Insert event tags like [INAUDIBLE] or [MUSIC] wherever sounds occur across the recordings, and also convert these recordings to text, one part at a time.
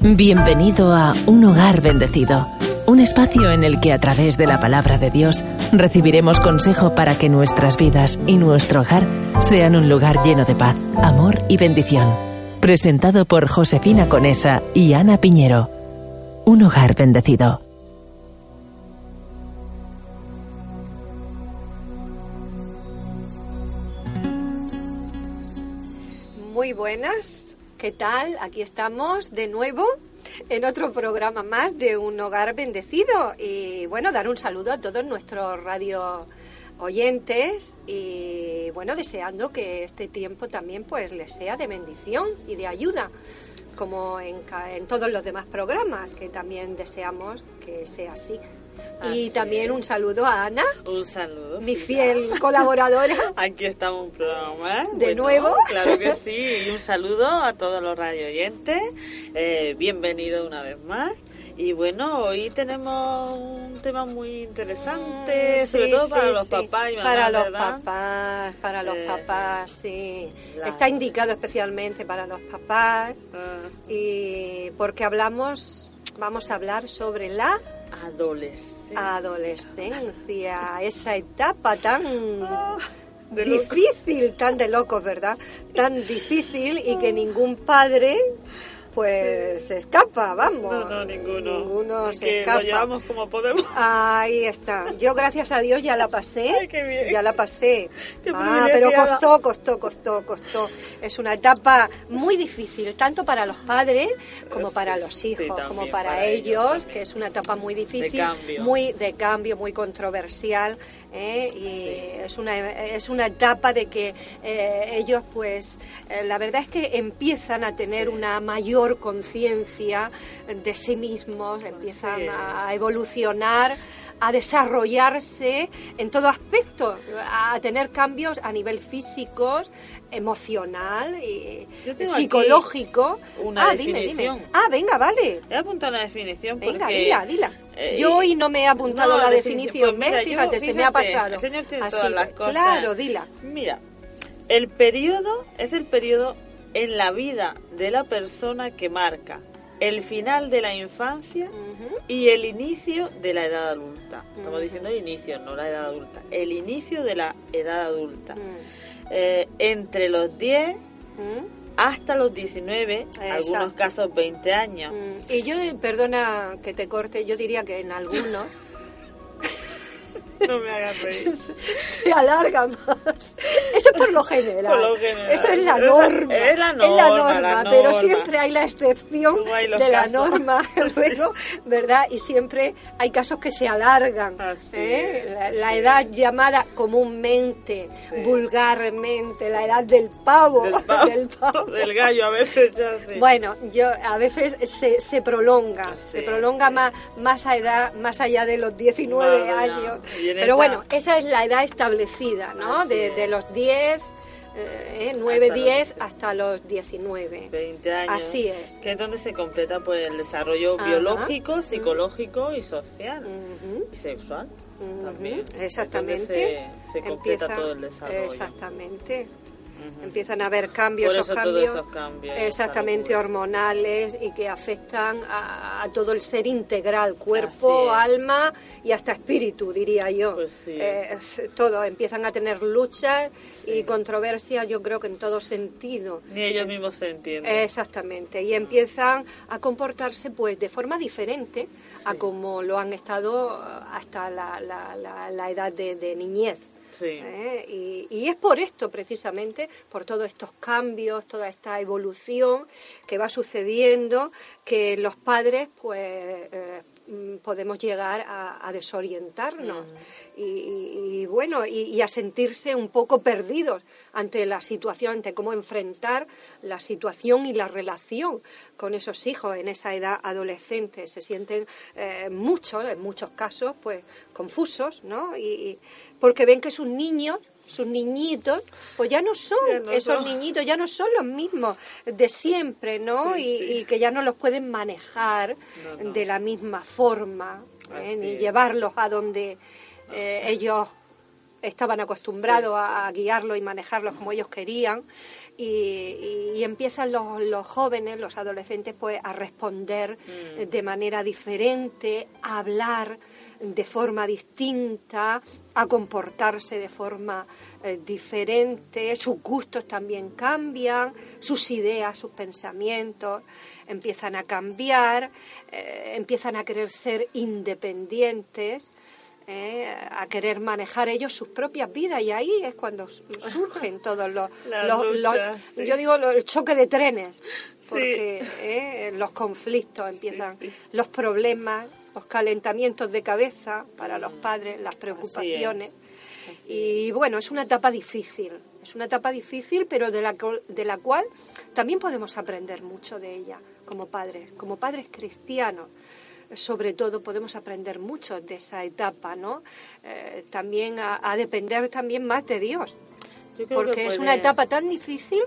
Bienvenido a Un Hogar Bendecido, un espacio en el que a través de la palabra de Dios recibiremos consejo para que nuestras vidas y nuestro hogar sean un lugar lleno de paz, amor y bendición. Presentado por Josefina Conesa y Ana Piñero. Un Hogar Bendecido. Muy buenas, ¿qué tal? Aquí estamos de nuevo en otro programa más de Un Hogar Bendecido. Y bueno, dar un saludo a todos nuestros radio oyentes y bueno, deseando que este tiempo también pues les sea de bendición y de ayuda, como en, en todos los demás programas, que también deseamos que sea así. Y también un saludo a Ana, Un saludo. mi fiel colaboradora. [LAUGHS] Aquí estamos un programa más. ¿De nuevo? Claro que sí. Y un saludo a todos los radio oyentes. Eh, bienvenidos una vez más. Y bueno, hoy tenemos un tema muy interesante, sobre Sí, todo para los papás y mamás, Para los ¿verdad? papás, para los Eh, papás, sí. la- Está indicado especialmente para los papás Ah, y porque hablamos, vamos a hablar sobre la adolescente. adolescencia, esa etapa tan locos. difícil, tan de locos, ¿verdad? Tan difícil y que ningún padre pues se escapa, vamos. No, no, ninguno. Ninguno se que escapa. lo llevamos como podemos. Ahí está. Yo, gracias a Dios, ya la pasé. Ay, qué bien. Ya la pasé. [LAUGHS] Qué ah, pero costó, costó, costó, costó. Es una etapa muy difícil, tanto para los padres como para los Sí, hijos, también, como para, para ellos que es una etapa muy difícil, cambio. muy de cambio, muy controversial. ¿Eh? Y es, una, es una etapa de que eh, ellos, pues, eh, la verdad es que empiezan a tener una mayor conciencia de sí mismos, empiezan Sí. a evolucionar, a desarrollarse en todo aspecto, a tener cambios a nivel físico, emocional y psicológico. una ah, dime, dime. definición. Ah, venga, vale. He apuntado una definición Venga, dila, dila. Eh, Yo y- hoy no me he apuntado No, la definición. Pues mira, ¿ves? yo, fíjate, se me ha fíjate, pasado. El Señor tiene Así todas las cosas. Claro, dila. Mira, el periodo es el periodo en la vida de la persona que marca el final de la infancia y el inicio de la edad adulta. Estamos diciendo el inicio, no la edad adulta. El inicio de la edad adulta. Eh, entre los 10 mm, hasta los 19, algunos Exacto. casos 20 años. mm. Y yo, perdona que te corte, yo diría que en algunos No me hagas reír. [LAUGHS] se alarga más. Eso es por lo general. Por lo general. Eso es la Es la- norma. es la Es la norma, pero norma. siempre hay la excepción hay de la casos. norma. [LAUGHS] [LAUGHS] Luego, ¿verdad? Y siempre hay casos que se alargan. ¿eh? La, edad llamada comúnmente, Sí. vulgarmente, la edad del pavo. Del pavo, del pavo. del gallo a veces ya sí. Bueno, yo a veces se, se prolonga, Sí, se prolonga más, más a edad, más allá de los 19 Más allá. años. Pero esta- bueno, esa es la edad establecida, ¿no? De, es. de los 10, eh, 9, Hasta los 10 hasta los 19. 20 años. Así es. Que es donde se completa pues el desarrollo Ajá. biológico, psicológico y social. Ujú. Y sexual también. Exactamente. Se, se completa Empieza- todo el desarrollo. Exactamente. Empiezan a haber cambios, Por esos todos cambios, esos cambios, exactamente hormonales y que afectan a, a todo el ser integral, cuerpo, alma y hasta espíritu, diría yo. Pues sí. Eh, todo, empiezan a tener luchas Sí. y controversias, yo creo que en todo sentido. Ni ellos mismos se entienden. Exactamente, y empiezan a comportarse pues de forma diferente a como lo han estado eh, hasta la, la- la- la edad de, de niñez. ¿Eh? Y, es por esto precisamente, por todos estos cambios, toda esta evolución que va sucediendo, que los padres pues eh, podemos llegar a, desorientarnos Mm. y, y- y, bueno y, y a sentirse un poco perdidos ante la situación ante cómo enfrentar la situación y la relación con esos hijos en esa edad adolescente se sienten eh, muchos en muchos casos pues confusos no y, y- porque ven que sus niños sus niñitos, pues ya no son no esos son. niñitos, ya no son los mismos de siempre, ¿no? Sí, y, sí. y que ya no los pueden manejar No, no. de la misma forma, ¿eh? Ni llevarlos a donde eh, ellos estaban acostumbrados a, a guiarlos y manejarlos como ellos querían. Y, y- y empiezan los, los jóvenes, los adolescentes, pues a responder Mm. eh, de manera diferente, a hablar de forma distinta, a comportarse de forma eh, diferente, sus gustos también cambian, sus ideas, sus pensamientos empiezan a cambiar, eh, empiezan a querer ser independientes eh, a querer manejar ellos sus propias vidas y ahí es cuando su- surgen [LAUGHS] todos los, sí. yo digo el choque de trenes Sí. porque eh, los conflictos empiezan sí. los problemas los calentamientos de cabeza para los padres las preocupaciones Mm. Así y bueno es una etapa difícil es una etapa difícil pero de la de la cual también podemos aprender mucho de ella como padres como padres cristianos sobre todo podemos aprender mucho de esa etapa, ¿no? Eh, también a, a depender también más de Dios, porque que es una etapa tan difícil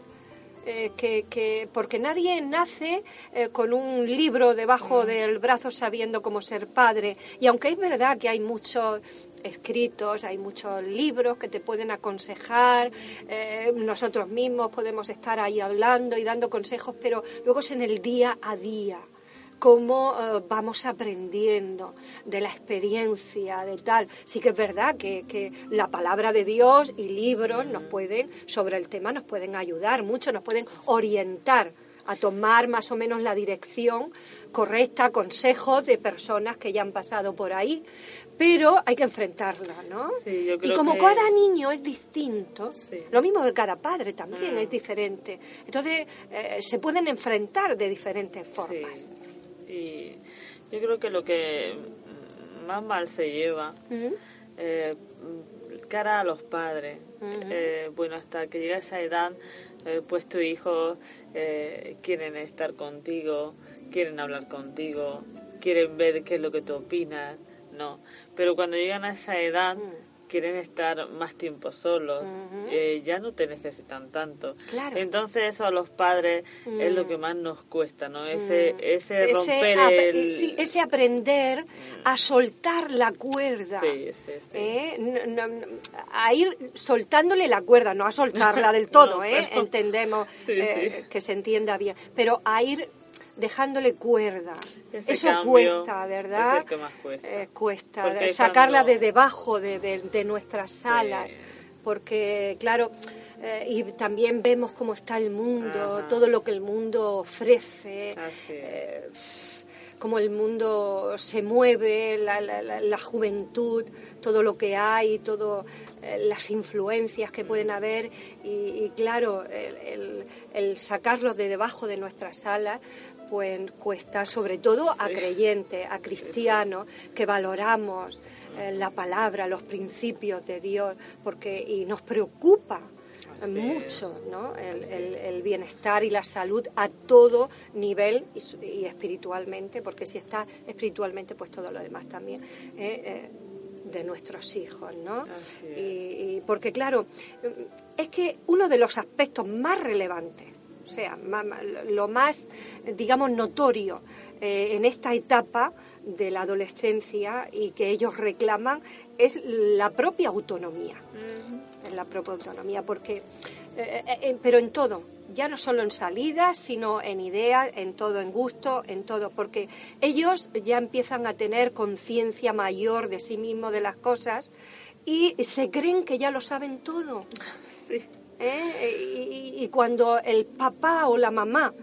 eh, que, que- porque nadie nace eh, con un libro Mm. debajo del brazo sabiendo cómo ser padre y aunque es verdad que hay muchos escritos, hay muchos libros que te pueden aconsejar, eh, nosotros mismos podemos estar ahí hablando y dando consejos, pero luego es en el día a día cómo eh, vamos aprendiendo de la experiencia, de tal. Sí que es verdad que, que la palabra de Dios y libros nos pueden, sobre el tema, nos pueden ayudar mucho, nos pueden orientar a tomar más o menos la dirección correcta, consejos de personas que ya han pasado por ahí, pero hay que enfrentarla, ¿no? Sí, yo y creo como que- cada niño es distinto, Sí. lo mismo que cada padre también Mm. es diferente, entonces eh, se pueden enfrentar de diferentes formas. Sí. Y yo creo que lo que más mal se lleva, eh, cara a los padres, eh, bueno, hasta que llega esa edad, eh, pues tus hijos quieren estar contigo, quieren hablar contigo, quieren ver qué es lo que tú opinas, no. Pero cuando llegan a esa edad, quieren estar más tiempo solos, eh, ya no te necesitan tanto. Claro. Entonces eso a los padres es lo Mm. que más nos cuesta, ¿no? Ese, Mm. ese romper ap- el... sí, ese aprender a soltar la cuerda. Sí, sí, sí. ¿eh? No- a ir soltándole la cuerda, no a soltarla del [LAUGHS] todo, No, ¿eh? entendemos [LAUGHS] Sí, eh, que se entienda bien, pero a ir dejándole cuerda. Ese Eso cuesta, ¿verdad? es el que más cuesta. Eh, cuesta, sacarla cuando- de debajo de, de, de nuestras salas, Sí. porque claro, eh, y también vemos cómo está el mundo, Ajá. todo lo que el mundo ofrece, eh, cómo el mundo se mueve, la, la- la- la juventud, todo lo que hay, todo las influencias que pueden haber y, y claro, el, el- el sacarlos de debajo de nuestras salas pues cuesta sobre todo a creyentes, a cristianos que valoramos eh, la palabra, los principios de Dios, porque y nos preocupa mucho. ¿no? el, el- el bienestar y la salud a todo nivel y, espiritualmente, porque si está espiritualmente, pues todo lo demás también. ¿eh? Eh, de nuestros hijos, ¿no? Y, y porque claro, es que uno de los aspectos más relevantes, sea, lo más, digamos, notorio eh, en esta etapa de la adolescencia y que ellos reclaman es la propia autonomía en la propia autonomía, porque, eh, eh, pero en todo, ya no solo en salidas, sino en ideas, en todo, en gusto, en todo, porque ellos ya empiezan a tener conciencia mayor de sí mismos, de las cosas, y se creen que ya lo saben todo. Sí. ¿Eh? Y, y cuando el papá o la mamá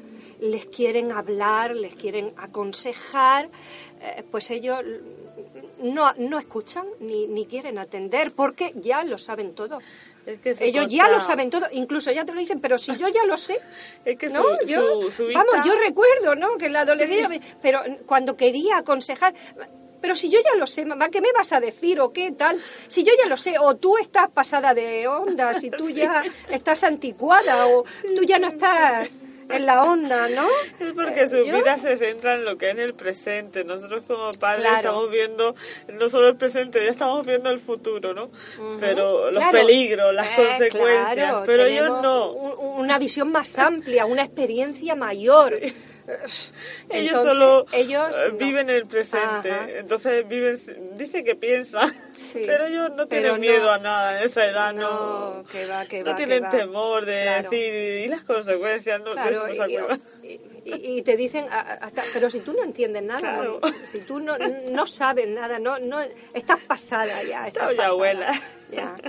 les quieren hablar, les quieren aconsejar, eh, pues ellos no, no escuchan ni, ni quieren atender porque ya lo saben todo. Es que se Ellos ya lo saben todo, incluso ya te lo dicen, pero si yo ya lo sé, [LAUGHS] Es que ¿no? su, Yo- su, su vamos, vista- yo recuerdo, ¿no? Que la [LAUGHS] adolescencia, me- pero cuando quería aconsejar, pero si yo ya lo sé, mamá, ¿qué me vas a decir o qué tal? Si yo ya lo sé, o tú estás pasada de onda, si tú [LAUGHS] ya estás anticuada, o tú ya no estás en la onda, ¿no? Es porque Eh, su yo- vida se centra en lo que es el presente. Nosotros como padres Claro. estamos viendo no solo el presente, ya estamos viendo el futuro, ¿no? Pero los Claro. peligros, las Eh, consecuencias. claro, pero tenemos ellos no. un- una visión más amplia, una experiencia mayor. [LAUGHS] Ellos Entonces, solo ellos eh, no. viven el presente. Ajá. Entonces viven, dice que piensan, Sí. pero ellos no tienen miedo a nada en esa edad, no. No, que va, que no va, que tienen va. temor de Claro. decir y las consecuencias, no, Claro, y, y- y- te dicen, hasta, pero si tú no entiendes nada, Claro. si tú no, no sabes nada, no, no estás pasada ya, estás pasada, abuela. ya. [LAUGHS]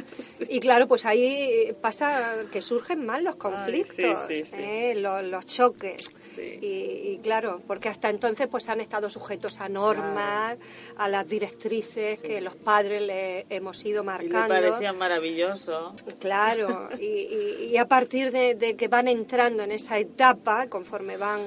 Y claro, pues ahí pasa que surgen más los conflictos, sí, sí, sí. ¿eh? los, los choques. Y, y claro, porque hasta entonces pues han estado sujetos a normas, a las directrices que los padres le hemos ido Y me marcando. parecía maravilloso. Claro, y, y- y a partir de, de que van entrando en esa etapa, conforme van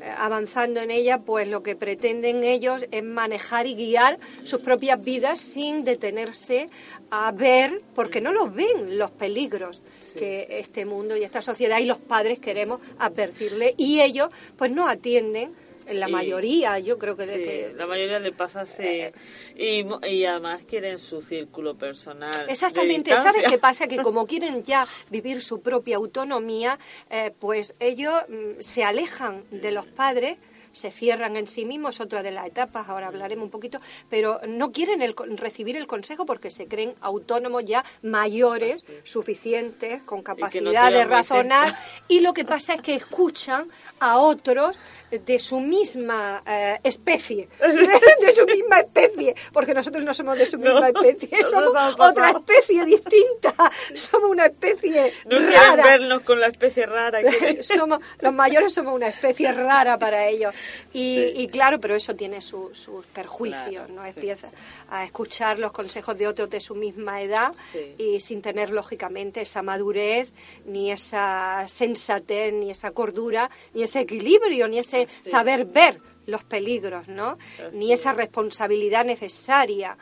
eh, avanzando en ella, pues lo que pretenden ellos es manejar y guiar sus propias vidas sin detenerse a ver, porque no los ven los peligros que este mundo y esta sociedad y los padres queremos advertirle y ellos pues no atienden en la Y- mayoría, yo creo que de Sí, que la mayoría le pasa así. Eh, y, y además quieren su círculo personal. Exactamente, ¿sabes qué pasa? Que como [LAUGHS] quieren ya vivir su propia autonomía, eh, pues ellos mm, se alejan de los padres, se cierran en sí mismos, otra de las etapas, ahora hablaremos un poquito, pero no quieren el recibir el consejo porque se creen autónomos ya mayores, suficientes, con capacidad de razonar, y lo que pasa es que escuchan a otros de su misma eh, especie, [LAUGHS] de su misma especie, porque nosotros no somos de su No, misma especie, somos otra especie distinta, somos una especie No rara. vernos con la especie rara. que- [LAUGHS] somos los mayores somos una especie rara para ellos y, y claro pero eso tiene su- sus perjuicios Claro, no sí, empieza a escuchar los consejos de otros de su misma edad Sí. y sin tener lógicamente esa madurez ni esa sensatez ni esa cordura ni ese equilibrio ni ese saber ver los peligros no Así ni esa es. responsabilidad necesaria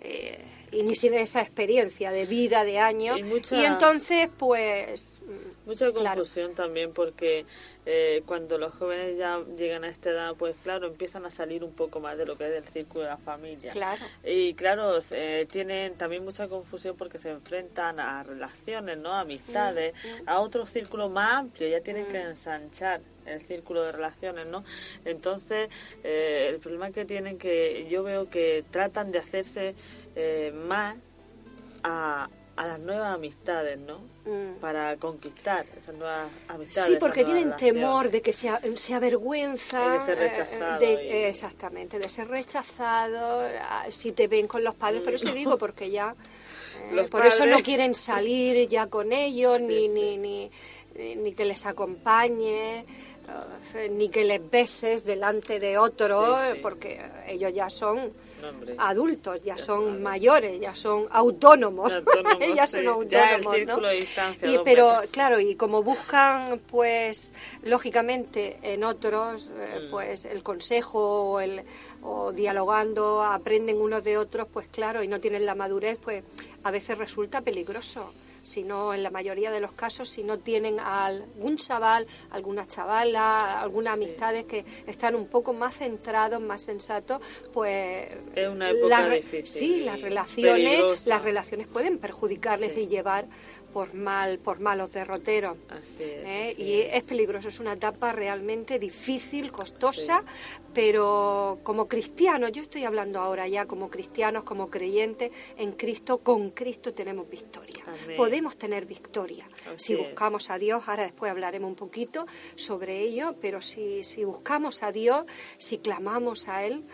eh, y ni sin esa experiencia de vida de años Y mucha- y entonces pues Mucha Claro. confusión también porque eh, cuando los jóvenes ya llegan a esta edad, pues claro, empiezan a salir un poco más de lo que es el círculo de la familia. Claro. Y claro, eh, tienen también mucha confusión porque se enfrentan a relaciones, ¿no? Amistades, Mm, a otro círculo más amplio, ya tienen que ensanchar el círculo de relaciones, ¿no? Entonces, eh, el problema que tienen que yo veo que tratan de hacerse eh, más a, a las nuevas amistades, ¿no? Mm. Para conquistar esas nuevas amistades. Sí, porque tienen temor de que se, se avergüenza. Y de ser rechazado de- y- Exactamente, de ser rechazado. ah, Si te ven con los padres, pero sí digo porque ya. [LAUGHS] eh, por eso no quieren salir ya con ellos, ni, sí. ni, ni, ni, ni que les acompañe. eh, ni que les beses delante de Sí, sí. porque ellos ya son No, adultos, ya, Ya son mayores, ya son autónomos, Autónomos, [LAUGHS] ya son autónomos, ¿no? de Y, pero metros. claro, y como buscan, pues, lógicamente en otros, eh, Mm. pues, el consejo o, el, o dialogando, aprenden unos de otros, pues claro, y no tienen la madurez, pues a veces resulta peligroso. Si no, en la mayoría de los casos, si no tienen a algún chaval, alguna chavala, algunas amistades que están un poco más centrados, más sensatos, pues Es una época la re- difícil sí, las relaciones, peligrosa. las relaciones pueden perjudicarles Sí. y llevar por mal, por malos derroteros. Así es, ¿eh? así y es. peligroso, es una etapa realmente difícil, costosa, pero como cristianos, yo estoy hablando ahora ya como cristianos, como creyentes en Cristo, con Cristo tenemos victoria. Amén. Podemos tener victoria Así si es. buscamos a Dios, ahora después hablaremos un poquito sobre ello, pero si, si buscamos a Dios, si clamamos a Él,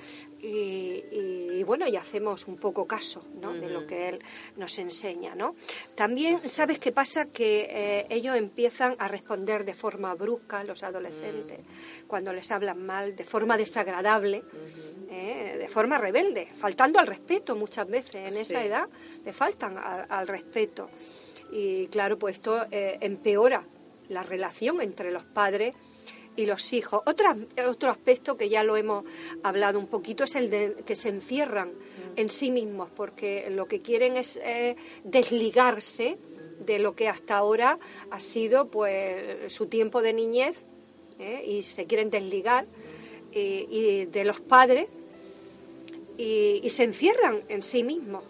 y, y, bueno, y hacemos un poco caso ¿no? de lo que él nos enseña. ¿no? También, ¿sabes qué pasa? Que eh, ellos empiezan a responder de forma brusca, los adolescentes, cuando les hablan mal, de forma desagradable, ¿eh? de forma rebelde, faltando al respeto muchas veces en esa edad, le faltan al, al respeto. Y claro, pues esto eh, empeora la relación entre los padres y los hijos. Otra, otro aspecto que ya lo hemos hablado un poquito es el de que se encierran en sí mismos, porque lo que quieren es eh, desligarse de lo que hasta ahora ha sido pues su tiempo de niñez ¿eh? y se quieren desligar y, de los padres y, se encierran en sí mismos.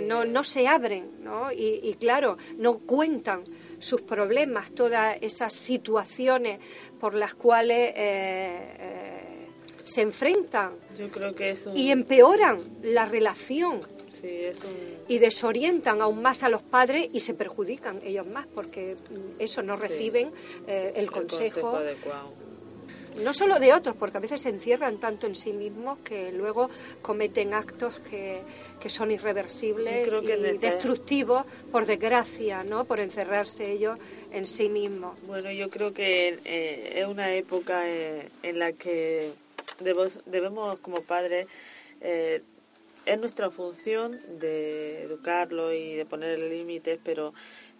no, no se abren, ¿no? Y, claro, no cuentan sus problemas, todas esas situaciones por las cuales eh, eh, se enfrentan Yo creo que es y empeoran la relación y desorientan aún más a los padres y se perjudican ellos más porque eso no reciben eh, el, consejo, no solo de otros, porque a veces se encierran tanto en sí mismos que luego cometen actos que, que son irreversibles y destructivos, por desgracia, ¿no? por encerrarse ellos en sí mismos. Bueno, yo creo que eh, es una época eh, en la que debemos, debemos como padres eh, es nuestra función de educarlo y de ponerle límites, pero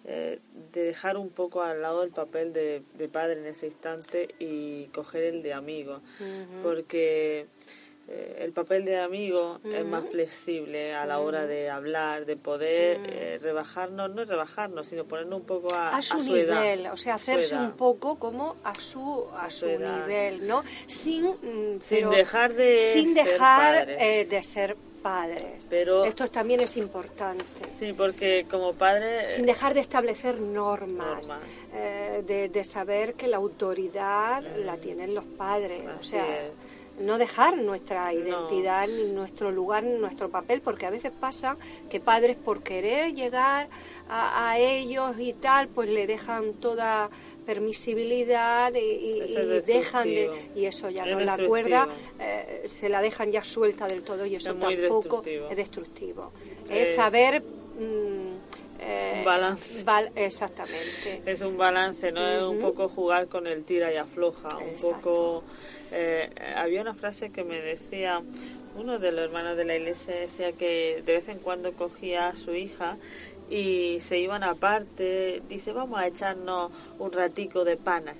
eh, de dejar un poco al lado el papel de, padre en ese instante y coger el de amigo, porque eh, el papel de amigo es más flexible a la hora de hablar, de poder eh, rebajarnos, no rebajarnos, sino ponernos un poco a, su, nivel, o sea, hacerse un poco como a su a, su, nivel, ¿no? Sin, mm, sin dejar de sin dejar de ser padres. Pero Esto también es importante. Sí, porque como padre... Sin dejar de establecer normas, eh, de, saber que la autoridad la tienen los padres. o sea, no dejar nuestra identidad, ni nuestro lugar, ni nuestro papel, porque a veces pasa que padres por querer llegar a, a ellos y tal, pues le dejan toda permisibilidad y, dejan de y eso ya no la cuerda eh, se la dejan ya suelta del todo y eso tampoco es destructivo. Es, saber mm, eh, un balance. exactamente. Es un balance no es un poco jugar con el tira y afloja un poco eh, había una frase que me decía uno de los hermanos de la iglesia decía que de vez en cuando cogía a su hija y se iban aparte. Dice, vamos a echarnos un ratico de pana.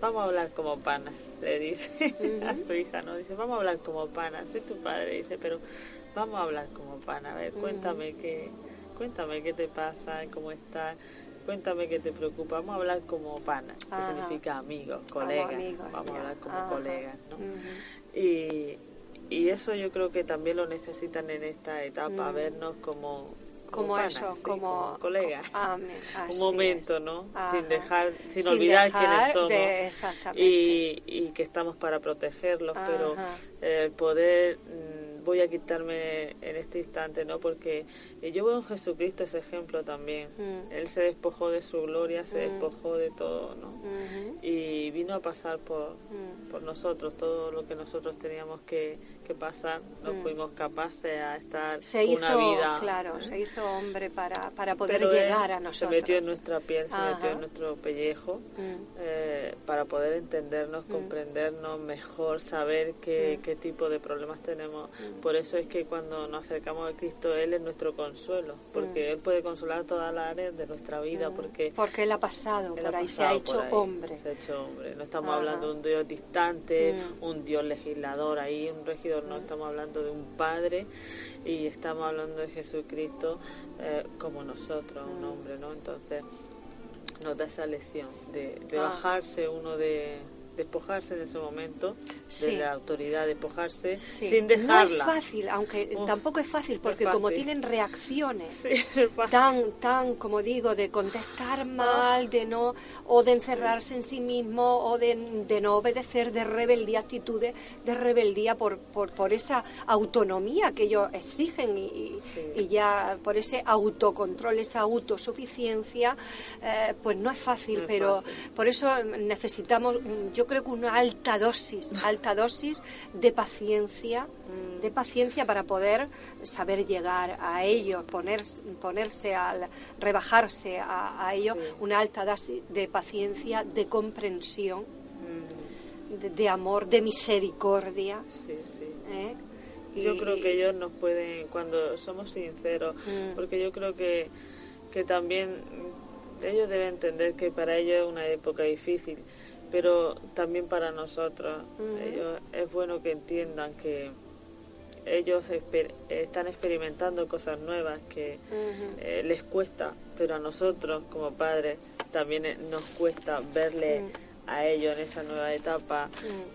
Vamos a hablar como pana, le dice [LAUGHS] a su hija, ¿no? Dice, vamos a hablar como pana. Soy tu padre, dice, pero vamos a hablar como pana. A ver, cuéntame qué, cuéntame qué te pasa, cómo estás. Cuéntame qué te preocupa. Vamos a hablar como pana, que significa amigos, colegas. vamos a hablar como colegas, ¿no? y, y eso yo creo que también lo necesitan en esta etapa, vernos como como, eso, como, colegas. un momento, ¿no? Sin dejar, sin, olvidar quiénes somos y, y, que estamos para protegerlos, pero el poder mm, voy a quitarme en este instante, ¿no? Porque yo veo en Jesucristo ese ejemplo también. Mm. Él se despojó de su gloria, se mm. despojó de todo, ¿no? Y vino a pasar por, por nosotros todo lo que nosotros teníamos que, pasar, no mm. fuimos capaces a estar se una vida. Claro, ¿eh? se hizo hombre para, para poder llegar a nosotros. Se metió en nuestra piel, se metió en nuestro pellejo mm. eh, para poder entendernos, mm. comprendernos mejor, saber qué, qué tipo de problemas tenemos. Por eso es que cuando nos acercamos a Cristo, Él es nuestro consuelo, porque Él puede consolar todas las áreas de nuestra vida. Porque, porque Él ha pasado por ahí, se ha hecho hombre. Se ha hecho hombre. No estamos hablando de un Dios distante, un Dios legislador ahí, un regidor no estamos hablando de un Padre y estamos hablando de Jesucristo eh, como nosotros, un hombre, ¿no? Entonces nos da esa lección de, de bajarse uno de, despojarse en ese momento de la autoridad, despojarse sin dejarla. No es fácil, aunque tampoco es fácil, porque como tienen reacciones tan, tan, como digo, de contestar mal, de no, o de encerrarse en sí mismo, o de, de no obedecer, de rebeldía, actitudes de rebeldía por, por, por esa autonomía que ellos exigen y, y, ya por ese autocontrol, esa autosuficiencia, eh, pues no es fácil, pero por eso necesitamos, yo creo que una alta dosis, alta dosis de paciencia, de paciencia para poder saber llegar a ello, poner, ponerse al rebajarse a, a ello, una alta dosis de paciencia, de comprensión, de, amor, de misericordia. ¿eh? Yo creo que ellos nos pueden, cuando somos sinceros, mm. porque yo creo que que también ellos deben entender que para ellos es una época difícil, pero también para nosotros. Ellos es bueno que entiendan que ellos están experimentando cosas nuevas que eh, les cuesta, pero a nosotros como padres también eh, nos cuesta verle a ellos en esa nueva etapa.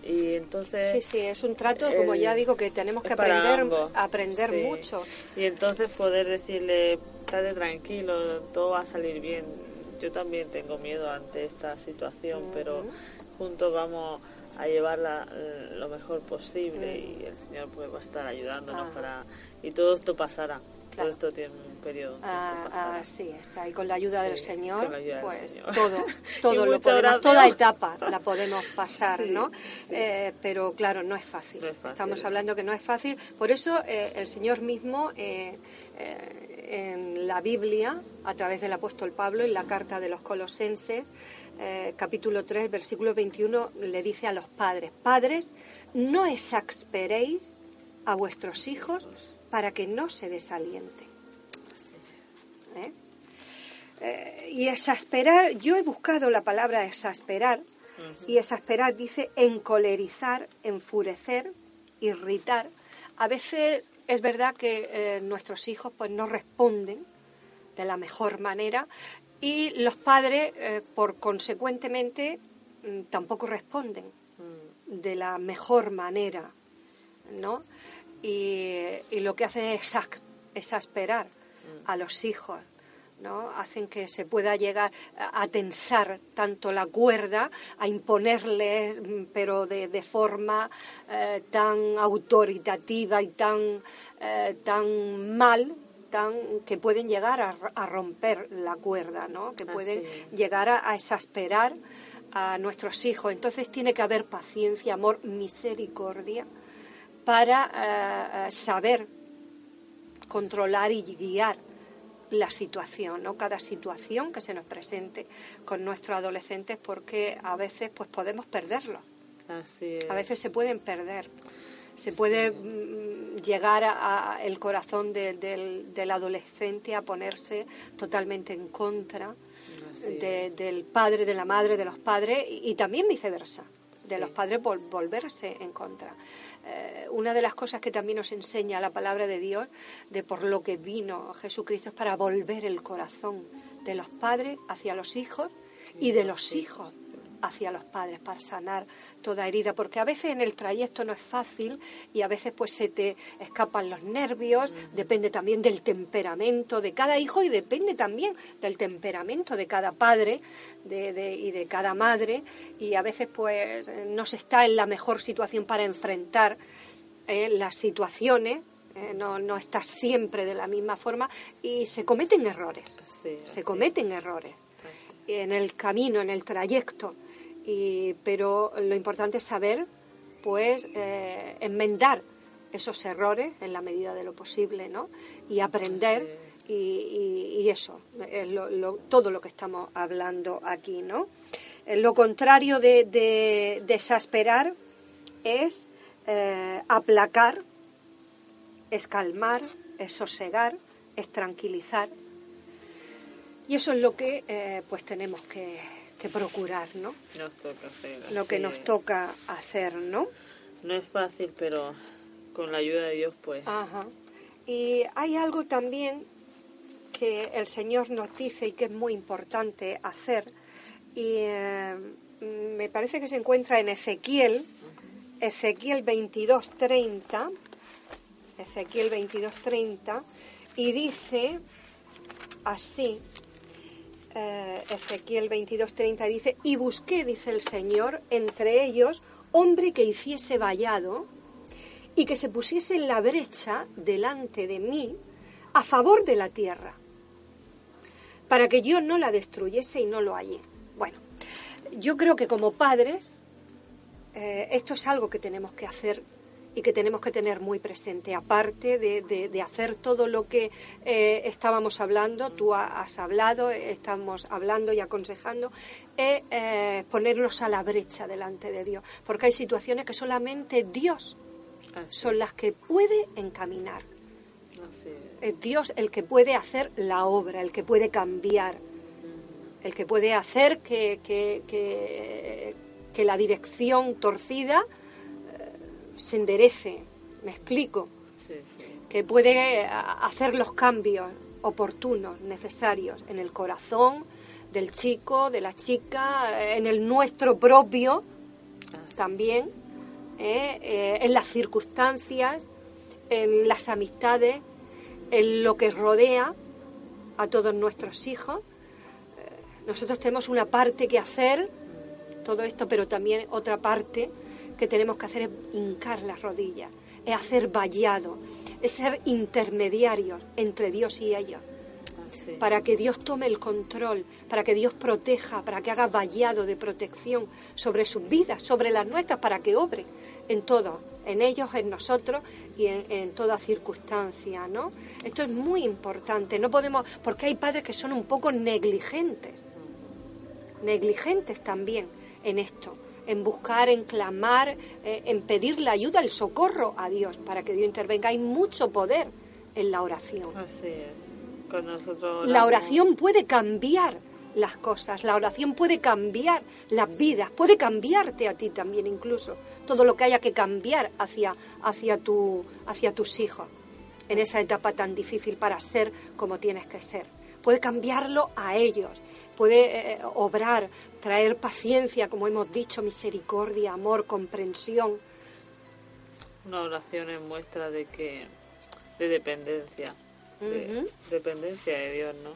Y entonces sí sí es un trato como ya digo que tenemos que aprender aprender mucho. Y entonces poder decirle estate tranquilo todo va a salir bien yo también tengo miedo ante esta situación pero juntos vamos a llevarla eh, lo mejor posible y el Señor pues va a estar ayudándonos para y todo esto pasará todo esto tiene un periodo ah, así está y con la ayuda del Señor pues todo [LAUGHS] todo lo podemos toda etapa la podemos pasar [LAUGHS] no eh, pero claro no es, fácil. estamos hablando que no es fácil por eso eh, el Señor mismo en la Biblia a través del apóstol Pablo en la carta de los Colosenses eh, capítulo 3, versículo 21, le dice a los padres, padres, no exasperéis a vuestros hijos para que no se desalienten. ¿Eh? Eh, y exasperar, yo he buscado la palabra exasperar, y exasperar dice encolerizar, enfurecer, irritar. A veces es verdad que nuestros hijos pues no responden de la mejor manera y los padres, eh, por consecuentemente, mm, tampoco responden de la mejor manera, ¿no? Y, lo que hacen es exasperar a los hijos, ¿no? Hacen que se pueda llegar a tensar tanto la cuerda, a imponerles, pero de, forma eh, tan autoritativa y tan, eh, tan mal, que pueden llegar a, romper la cuerda, ¿no? que pueden llegar a, exasperar a nuestros hijos. Entonces tiene que haber paciencia, amor, misericordia para eh, saber controlar y guiar la situación, ¿no? Cada situación que se nos presente con nuestros adolescentes, porque a veces pues podemos perderlo. A veces se pueden perder. Se puede mm, llegar a, el corazón del, adolescente a ponerse totalmente en contra del padre, de la madre, de los padres y, también viceversa, de los padres volverse en contra. Eh, una de las cosas que también nos enseña la palabra de Dios, de por lo que vino Jesucristo, es para volver el corazón de los padres hacia los hijos y de los hijos hacia los padres para sanar toda herida, porque a veces en el trayecto no es fácil y a veces pues se te escapan los nervios, depende también del temperamento de cada hijo y depende también del temperamento de cada padre y de cada madre. Y a veces pues no se está en la mejor situación para enfrentar eh, las situaciones eh, no, no está siempre de la misma forma y se cometen errores. se cometen errores. En el camino, en el trayecto pero lo importante es saber, pues, eh, enmendar esos errores en la medida de lo posible, ¿no? Y aprender y, eso, es todo lo que estamos hablando aquí, ¿no? Eh, lo contrario de, desesperar es eh, aplacar, es calmar, es sosegar, es tranquilizar. Y eso es lo que pues tenemos que, que procurar, ¿no? Nos toca hacer. Lo que nos toca hacer, ¿no? No es fácil, pero con la ayuda de Dios, pues. Ajá. Y hay algo también que el Señor nos dice y que es muy importante hacer, y eh, me parece que se encuentra en Ezequiel, Ezequiel 22.30, Ezequiel 22.30, y dice así, eh, Ezequiel 22:30 dice, y busqué, dice el Señor, entre ellos hombre que hiciese vallado y que se pusiese en la brecha delante de mí a favor de la tierra, para que yo no la destruyese y no lo hallé. Bueno, yo creo que como padres eh, esto es algo que tenemos que hacer y que tenemos que tener muy presente, aparte de, hacer todo lo que eh, estábamos hablando, tú has hablado, estamos hablando y aconsejando, es eh, ponernos a la brecha delante de Dios, porque hay situaciones que solamente Dios son las que puede encaminar. Así es. es Dios el que puede hacer la obra, el que puede cambiar, el que puede hacer que, que, que, que la dirección torcida eh, se enderece. ¿Me explico? Sí, sí. Que puede hacer los cambios oportunos, necesarios en el corazón del chico, de la chica, en el nuestro propio también, eh, eh, en las circunstancias, en las amistades, en lo que rodea a todos nuestros hijos. Eh, nosotros tenemos una parte que hacer, todo esto, pero también otra parte que tenemos que hacer es hincar las rodillas, es hacer vallado, es ser intermediarios entre Dios y ellos. Para que Dios tome el control, para que Dios proteja, para que haga vallado de protección sobre sus vidas, sobre las nuestras, para que obre en todo, en ellos, en nosotros y en, en toda circunstancia, ¿no? Esto es muy importante, no podemos, porque hay padres que son un poco negligentes, negligentes también en esto, en buscar, en clamar, eh, en pedir la ayuda, el socorro a Dios para que Dios intervenga. Hay mucho poder en la oración. Así es. Con nosotros La oración puede cambiar las cosas, la oración puede cambiar las vidas, puede cambiarte a ti también incluso, todo lo que haya que cambiar hacia, hacia, tu, hacia tus hijos en esa etapa tan difícil para ser como tienes que ser. Puede cambiarlo a ellos, puede eh, obrar, traer paciencia, como hemos dicho, misericordia, amor, comprensión. Una oración es muestra de que de dependencia, de dependencia de Dios, ¿no?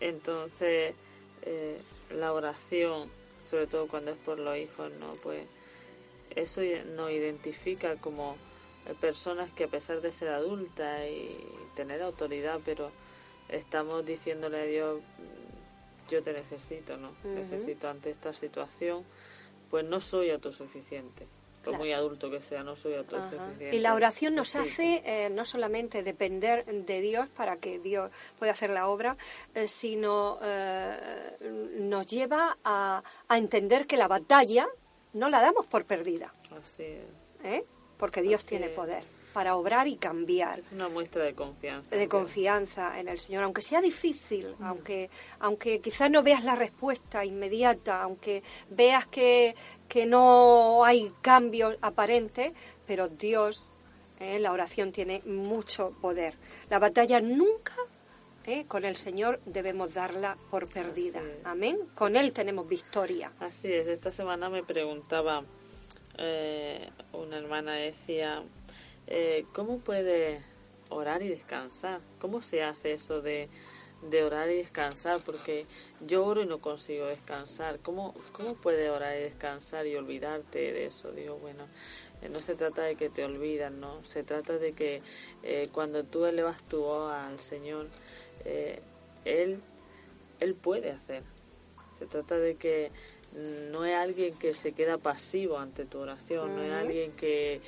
Entonces, eh, la oración, sobre todo cuando es por los hijos, ¿no? Pues eso nos identifica como eh, personas que a pesar de ser adultas y tener autoridad, pero estamos diciéndole a Dios, "Mm, yo te necesito, ¿no? Necesito ante esta situación, pues no soy autosuficiente. Por Claro. muy adulto que sea, no soy Ajá. autosuficiente. Y la oración nos Necesito. hace eh, no solamente depender de Dios para que Dios pueda hacer la obra, eh, sino eh, nos lleva a, a entender que la batalla no la damos por perdida, Así es. ¿eh? porque Dios Así tiene es. Para obrar y cambiar Es una muestra de confianza. de confianza en el Señor, aunque sea difícil, Mm. aunque, aunque quizás no veas la respuesta inmediata, aunque veas que, que no hay cambios aparentes, pero Dios, eh, la oración tiene mucho poder. La batalla nunca eh, con el Señor debemos darla por perdida. Amén. Con Él tenemos victoria. Así es, esta semana me preguntaba, eh, una hermana decía, eh, ¿cómo puede orar y descansar? ¿Cómo se hace eso de, de orar y descansar? Porque yo oro y no consigo descansar. ¿Cómo, ¿Cómo puede orar y descansar y olvidarte de eso? Digo, bueno, eh, no se trata de que te olvidas, ¿no? Se trata de que eh, cuando tú elevas tu voz al Señor, eh, Él, Él puede hacer. Se trata de que no es alguien que se queda pasivo ante tu oración, no es alguien que,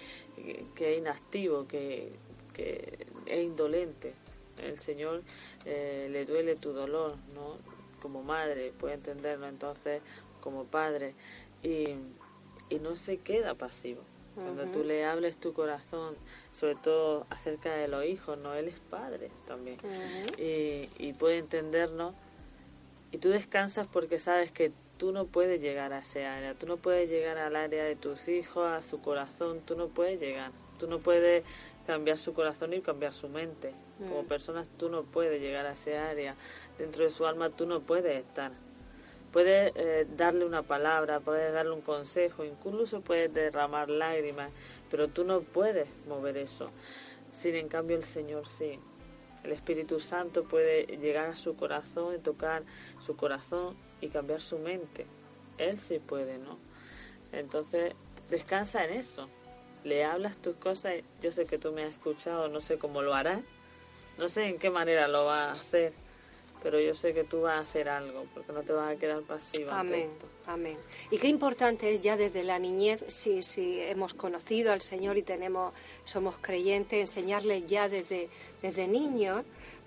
que es inactivo, que, que es indolente. El Señor eh, le duele tu dolor, ¿no? Como madre, puede entenderlo entonces como padre. Y, y no se queda pasivo. Cuando tú le hables tu corazón, sobre todo acerca de los hijos, ¿no? Él es padre también. y, y puede entendernos. Y tú descansas porque sabes que tú no puedes llegar a ese área, tú no puedes llegar al área de tus hijos, a su corazón, tú no puedes llegar, tú no puedes cambiar su corazón y cambiar su mente. Como personas tú no puedes llegar a ese área, dentro de su alma tú no puedes estar. Puedes eh, darle una palabra, puedes darle un consejo, incluso puedes derramar lágrimas, pero tú no puedes mover eso. Sin en cambio el Señor sí. El Espíritu Santo puede llegar a su corazón y tocar su corazón y cambiar su mente. Él sí puede, ¿no? Entonces, descansa en eso. Le hablas tus cosas. Yo sé que tú me has escuchado, no sé cómo lo harás, no sé en qué manera lo vas a hacer, pero yo sé que tú vas a hacer algo, porque no te vas a quedar pasiva Amén, esto. amén. Y qué importante es ya desde la niñez, si, si hemos conocido al Señor y tenemos, somos creyentes, enseñarles ya desde, desde niños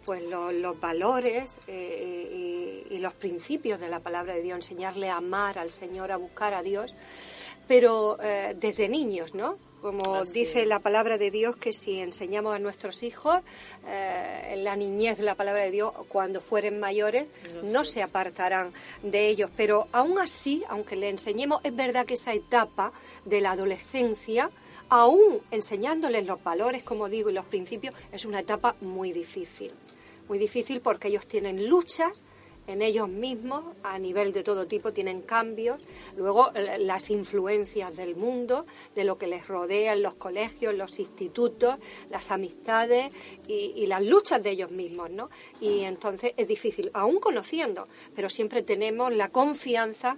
pues lo- los valores eh, y, y los principios de la palabra de Dios, enseñarle a amar al Señor, a buscar a Dios, pero eh, desde niños, ¿no? como dice la palabra de Dios, que si enseñamos a nuestros hijos eh, en la niñez la palabra de Dios, cuando fueren mayores, no, se apartarán de ellos. Pero aún así, aunque le enseñemos, es verdad que esa etapa de la adolescencia, aún enseñándoles los valores, como digo, y los principios, es una etapa muy difícil. Muy difícil porque ellos tienen luchas en ellos mismos a nivel de todo tipo, tienen cambios. Luego eh, las influencias del mundo, de lo que les rodea en los colegios, los institutos, las amistades y, las luchas de ellos mismos, ¿no? Y entonces es difícil, aún conociendo, pero siempre tenemos la confianza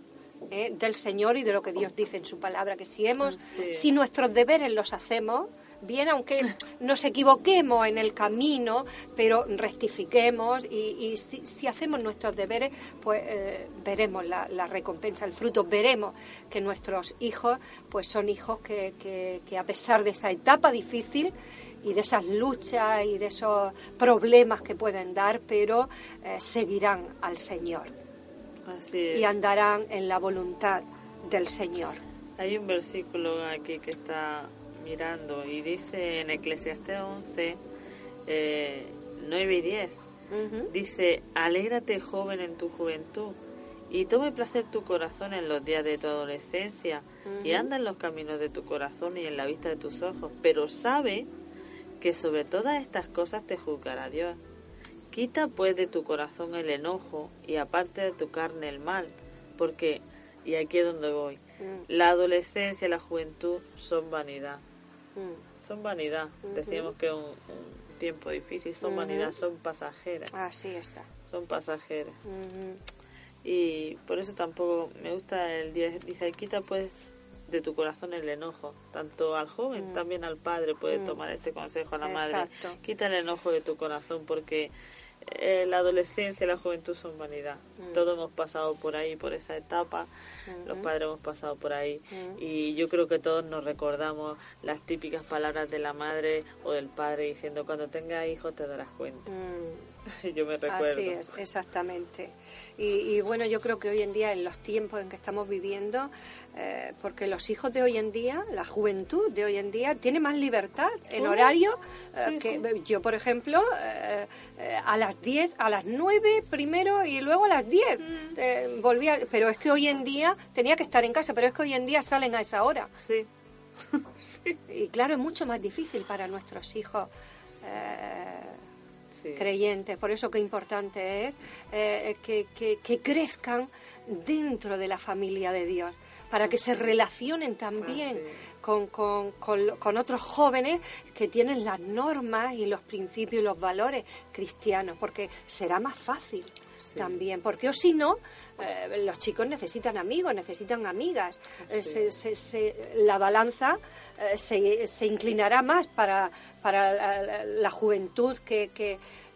¿eh? del Señor y de lo que Dios dice en su palabra, que si hemos, si nuestros deberes los hacemos, bien, aunque nos equivoquemos en el camino, pero rectifiquemos y, si, hacemos nuestros deberes, pues eh, veremos la, recompensa, el fruto, veremos que nuestros hijos, pues son hijos que, que, a pesar de esa etapa difícil, y de esas luchas y de esos problemas que pueden dar, pero eh, seguirán al Señor. Y andarán en la voluntad del Señor. Hay un versículo aquí que está mirando y dice en Eclesiastés 11, 9 eh, y 10, dice, alégrate joven en tu juventud y tome placer tu corazón en los días de tu adolescencia y anda en los caminos de tu corazón y en la vista de tus ojos, pero sabe que sobre todas estas cosas te juzgará Dios. Quita pues de tu corazón el enojo y aparte de tu carne el mal, porque, y aquí es donde voy, mm. la adolescencia y la juventud son vanidad. Mm. Son vanidad. Decíamos que es un, tiempo difícil, son vanidad, son pasajeras. Así está. Son pasajeras. Y por eso tampoco me gusta el día, dice, quita pues de tu corazón el enojo, tanto al joven, mm. también al padre puede mm. tomar este consejo, a la madre. Quita el enojo de tu corazón porque eh, la adolescencia y la juventud son vanidad. Mm. Todos hemos pasado por ahí, por esa etapa, los padres hemos pasado por ahí y yo creo que todos nos recordamos las típicas palabras de la madre o del padre diciendo cuando tengas hijos te darás cuenta. [LAUGHS] yo me recuerdo. Así es, exactamente. Y, bueno, yo creo que hoy en día, en los tiempos en que estamos viviendo, eh, porque los hijos de hoy en día, la juventud de hoy en día, tiene más libertad en horario eh, que yo, por ejemplo, eh, a las 10, a las 9 primero y luego a las 10 mm. volvía. Pero es que hoy en día tenía que estar en casa, pero es que hoy en día salen a esa hora. Sí. [LAUGHS] [LAUGHS] Y claro, es mucho más difícil para nuestros hijos creyentes. Por eso qué importante es eh, que, que, crezcan dentro de la familia de Dios, para que se relacionen también ah, con, con, con, otros jóvenes que tienen las normas y los principios y los valores cristianos, porque será más fácil. También, porque o si no, eh, los chicos necesitan amigos, necesitan amigas. Eh, se, la balanza se, se, inclinará más para, para la, juventud que,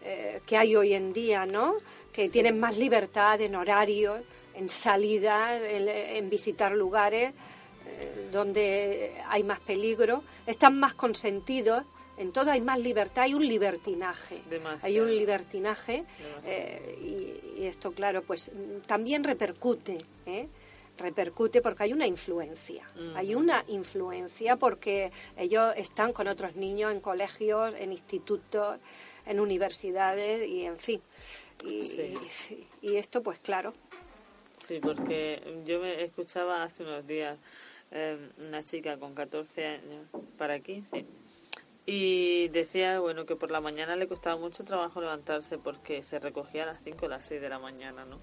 eh, que, hay hoy en día, ¿no? Que tienen más libertad en horarios, en salida, en, visitar lugares eh, donde hay más peligro, están más consentidos en todo hay más libertad, hay un libertinaje. Hay un libertinaje eh, y, esto, claro, pues también repercute. ¿eh? Repercute porque hay una influencia. Hay una influencia porque ellos están con otros niños en colegios, en institutos, en universidades y en fin. Y, y, esto, pues claro. Sí, porque yo me escuchaba hace unos días eh, una chica con 14 años para 15 y decía, bueno, que por la mañana le costaba mucho trabajo levantarse porque se recogía a las 5 o las 6 de la mañana, ¿no?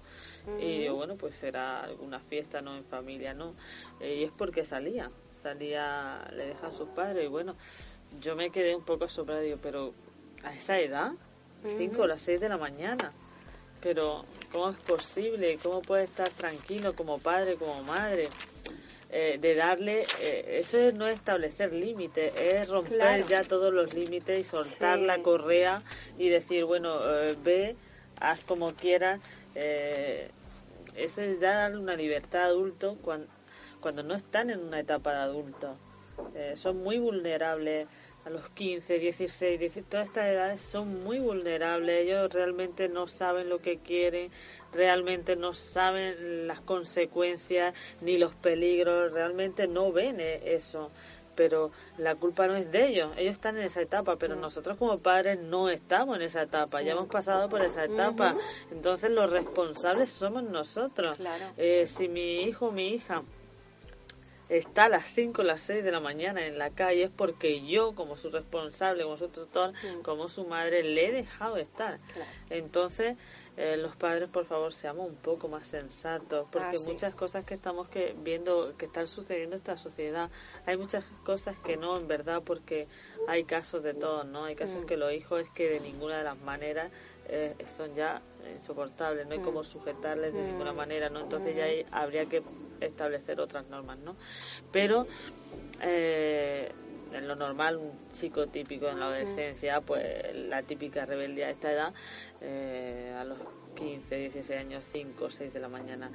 Y bueno, pues era alguna fiesta, ¿no? En familia, ¿no? Eh, y es porque salía, salía, le deja a sus padres y bueno, yo me quedé un poco asombrada, digo, pero a esa edad, 5 o las 6 de la mañana, pero ¿cómo es posible? ¿Cómo puede estar tranquilo como padre, como madre? Eh, de darle, eh, eso no es establecer límites, es romper ya todos los límites y soltar la correa y decir, bueno, eh, ve, haz como quieras. eso es dar una libertad adulto cuando, cuando no están en una etapa de adulto. son muy vulnerables a los 15, 16, 17, todas estas edades son muy vulnerables. Ellos realmente no saben lo que quieren, realmente no saben las consecuencias ni los peligros, realmente no ven e-, eso. pero la culpa no es de ellos, ellos están en esa etapa, pero Mm. nosotros como padres no estamos en esa etapa, ya hemos pasado por esa etapa, entonces los responsables somos nosotros. Claro. Eh, si mi hijo o mi hija está a las 5 o las 6 de la mañana en la calle es porque yo, como su responsable, como su tutor, como su madre, le he dejado estar. Mm. Claro. Entonces, eh, los padres, por favor, seamos un poco más sensatos, porque Ah, sí. muchas cosas que estamos que viendo que están sucediendo en esta sociedad, hay muchas cosas que no, en verdad, porque hay casos de todo, ¿no? Hay Mm. casos que los hijos es que de ninguna de las maneras eh, son ya insoportables, no hay Mm. cómo sujetarles de ninguna manera, ¿no? Entonces ya ahí habría que establecer otras normas, ¿no? Pero eh, en lo normal, un chico típico en la adolescencia, pues la típica rebeldía a esta edad, eh, a los 15, 16 años, 5 o 6 de la mañana,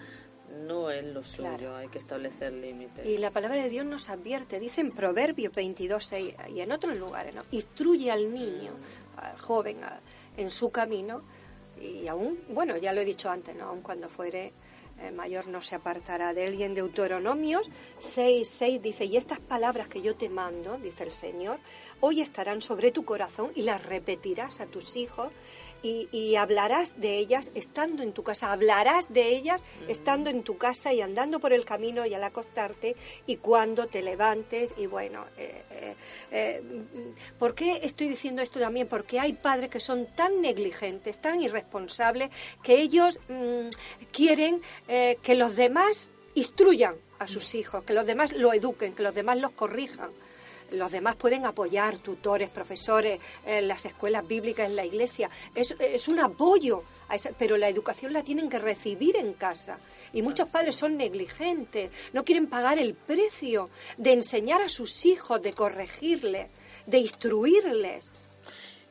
no es lo suyo, Claro. hay que establecer límites. Y la palabra de Dios nos advierte, dice en Proverbios 22, 6 y en otros lugares, ¿no? Instruye al niño, al joven, a- en su camino y aún, bueno, ya lo he dicho antes, ¿no? Aún cuando fuere eh, mayor no se apartará de él. Y en Deuteronomios 6, 6 dice, y estas palabras que yo te mando, dice el Señor, hoy estarán sobre tu corazón y las repetirás a tus hijos y, y hablarás de ellas estando en tu casa, hablarás de ellas estando en tu casa y andando por el camino y al acostarte y cuando te levantes y bueno, eh, eh, eh, mm, ¿por qué estoy diciendo esto también? Porque hay padres que son tan negligentes, tan irresponsables, que ellos mm, quieren eh, que los demás instruyan a sus hijos, que los demás lo eduquen, que los demás los corrijan. Los demás pueden apoyar, tutores, profesores, en las escuelas bíblicas, en la iglesia. Es, es un apoyo, a esa- pero la educación la tienen que recibir en casa. Y muchos padres son negligentes, no quieren pagar el precio de enseñar a sus hijos, de corregirles, de instruirles,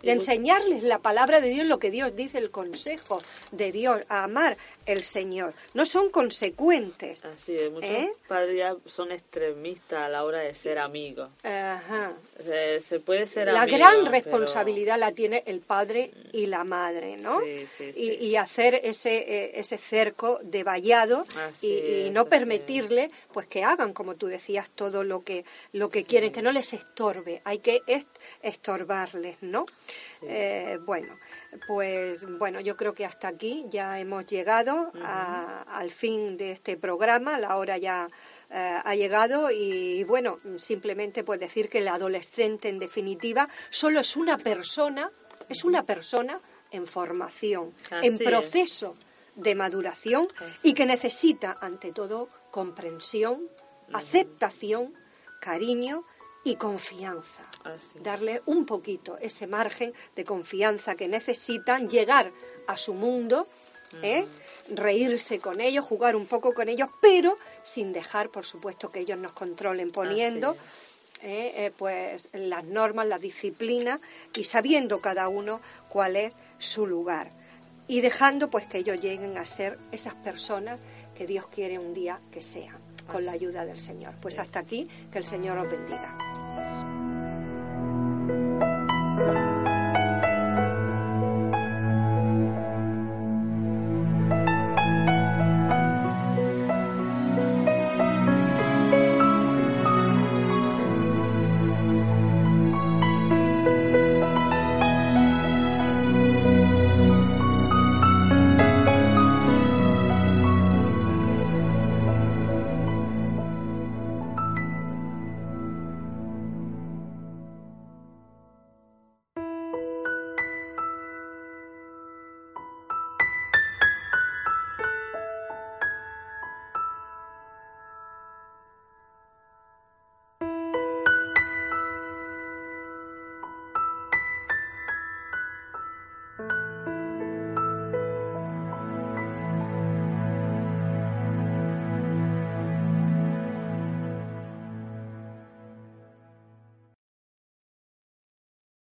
de enseñarles la palabra de Dios, lo que Dios dice, el consejo de Dios, a amar el Señor. No son consecuentes. Así es, muchos ¿Eh? padres ya son extremistas a la hora de ser amigos. Ajá. Se, se puede ser la amigo, gran pero- responsabilidad la tiene el padre y la madre, ¿no? Sí, sí, y, sí. y hacer ese eh, ese cerco de vallado y, y no permitirle pues que hagan como tú decías todo lo que lo que quieren que no les estorbe hay que est- estorbarles no Eh, bueno pues bueno yo creo que hasta aquí ya hemos llegado a- al fin de este programa. La hora ya eh, ha llegado y bueno simplemente pues decir que el adolescente en definitiva solo es una persona es una persona en formación Así en es. proceso de maduración y que necesita ante todo comprensión aceptación cariño y confianza Así darle un poquito ese margen de confianza que necesitan, llegar a su mundo, ¿eh? reírse con ellos, jugar un poco con ellos, pero sin dejar, por supuesto, que ellos nos controlen poniendo ¿eh? Eh, pues las normas, la disciplina y sabiendo cada uno cuál es su lugar y dejando pues que ellos lleguen a ser esas personas que Dios quiere un día que sean con la ayuda del Señor. Pues hasta aquí, que el Señor os bendiga.